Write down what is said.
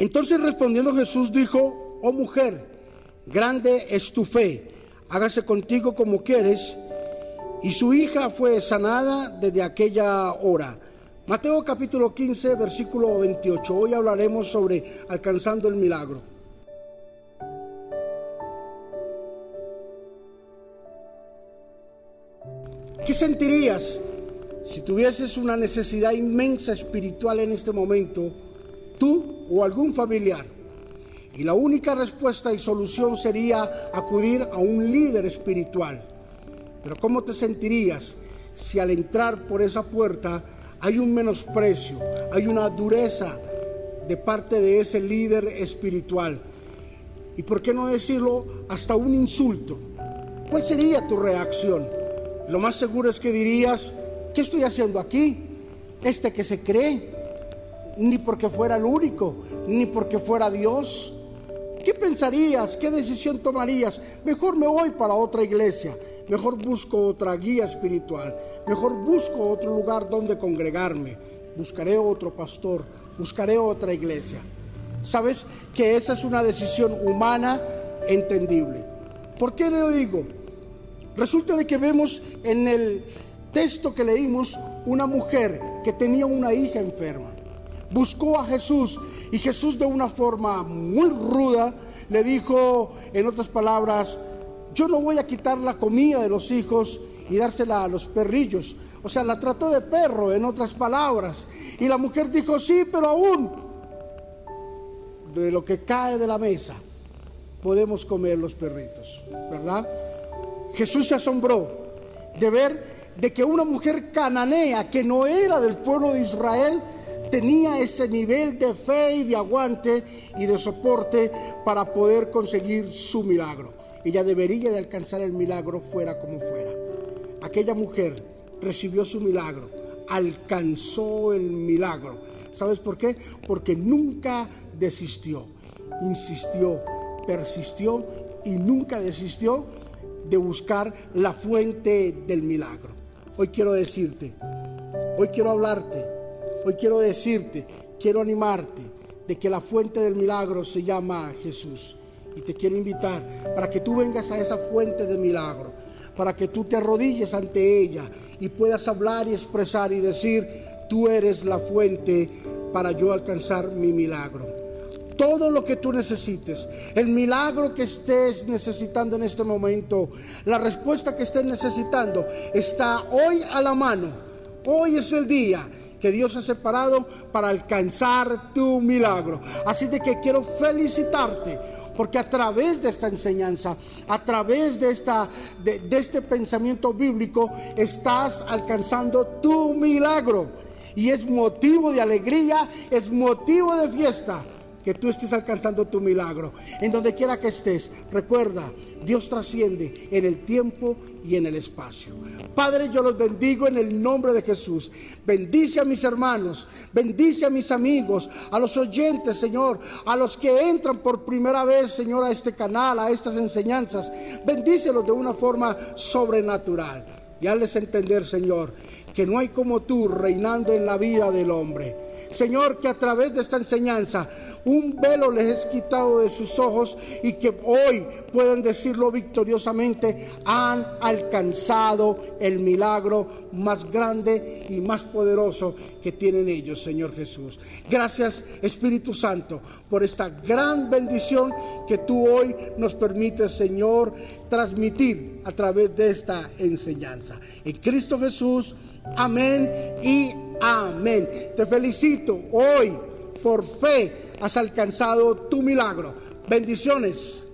Entonces respondiendo Jesús dijo, oh mujer, grande es tu fe, hágase contigo como quieres. Y su hija fue sanada desde aquella hora. Mateo capítulo 15, versículo 28. Hoy hablaremos sobre alcanzando el milagro. ¿Qué sentirías si tuvieses una necesidad inmensa espiritual en este momento, tú o algún familiar? Y la única respuesta y solución sería acudir a un líder espiritual. Pero ¿cómo te sentirías si al entrar por esa puerta hay un menosprecio, hay una dureza de parte de ese líder espiritual? Y por qué no decirlo hasta un insulto? ¿Cuál sería tu reacción? Lo más seguro es que dirías, ¿qué estoy haciendo aquí? Este que se cree, ni porque fuera el único, ni porque fuera Dios. ¿Qué pensarías? ¿Qué decisión tomarías? Mejor me voy para otra iglesia, mejor busco otra guía espiritual, mejor busco otro lugar donde congregarme, buscaré otro pastor, buscaré otra iglesia. ¿Sabes que esa es una decisión humana entendible? ¿Por qué le digo? Resulta de que vemos en el texto que leímos una mujer que tenía una hija enferma buscó a Jesús y Jesús de una forma muy ruda le dijo, en otras palabras, yo no voy a quitar la comida de los hijos y dársela a los perrillos. O sea, la trató de perro, en otras palabras. Y la mujer dijo, sí, pero aún de lo que cae de la mesa podemos comer los perritos, ¿verdad? Jesús se asombró de ver de que una mujer cananea que no era del pueblo de Israel, tenía ese nivel de fe y de aguante y de soporte para poder conseguir su milagro. Ella debería de alcanzar el milagro fuera como fuera. Aquella mujer recibió su milagro, alcanzó el milagro. ¿Sabes por qué? Porque nunca desistió, insistió, persistió y nunca desistió de buscar la fuente del milagro. Hoy quiero decirte, hoy quiero hablarte Hoy quiero decirte, quiero animarte de que la fuente del milagro se llama Jesús. Y te quiero invitar para que tú vengas a esa fuente de milagro, para que tú te arrodilles ante ella y puedas hablar y expresar y decir, tú eres la fuente para yo alcanzar mi milagro. Todo lo que tú necesites, el milagro que estés necesitando en este momento, la respuesta que estés necesitando, está hoy a la mano. Hoy es el día que Dios ha separado para alcanzar tu milagro. Así de que quiero felicitarte porque a través de esta enseñanza, a través de, esta, de, de este pensamiento bíblico, estás alcanzando tu milagro. Y es motivo de alegría, es motivo de fiesta que tú estés alcanzando tu milagro. En donde quiera que estés, recuerda, Dios trasciende en el tiempo y en el espacio. Padre, yo los bendigo en el nombre de Jesús. Bendice a mis hermanos, bendice a mis amigos, a los oyentes, Señor, a los que entran por primera vez, Señor, a este canal, a estas enseñanzas. Bendícelos de una forma sobrenatural. Y hazles entender, Señor, que no hay como tú reinando en la vida del hombre. Señor, que a través de esta enseñanza un velo les es quitado de sus ojos y que hoy pueden decirlo victoriosamente, han alcanzado el milagro más grande y más poderoso que tienen ellos, Señor Jesús. Gracias, Espíritu Santo, por esta gran bendición que tú hoy nos permites, Señor, transmitir a través de esta enseñanza. En Cristo Jesús, amén y Amén. Te felicito. Hoy, por fe, has alcanzado tu milagro. Bendiciones.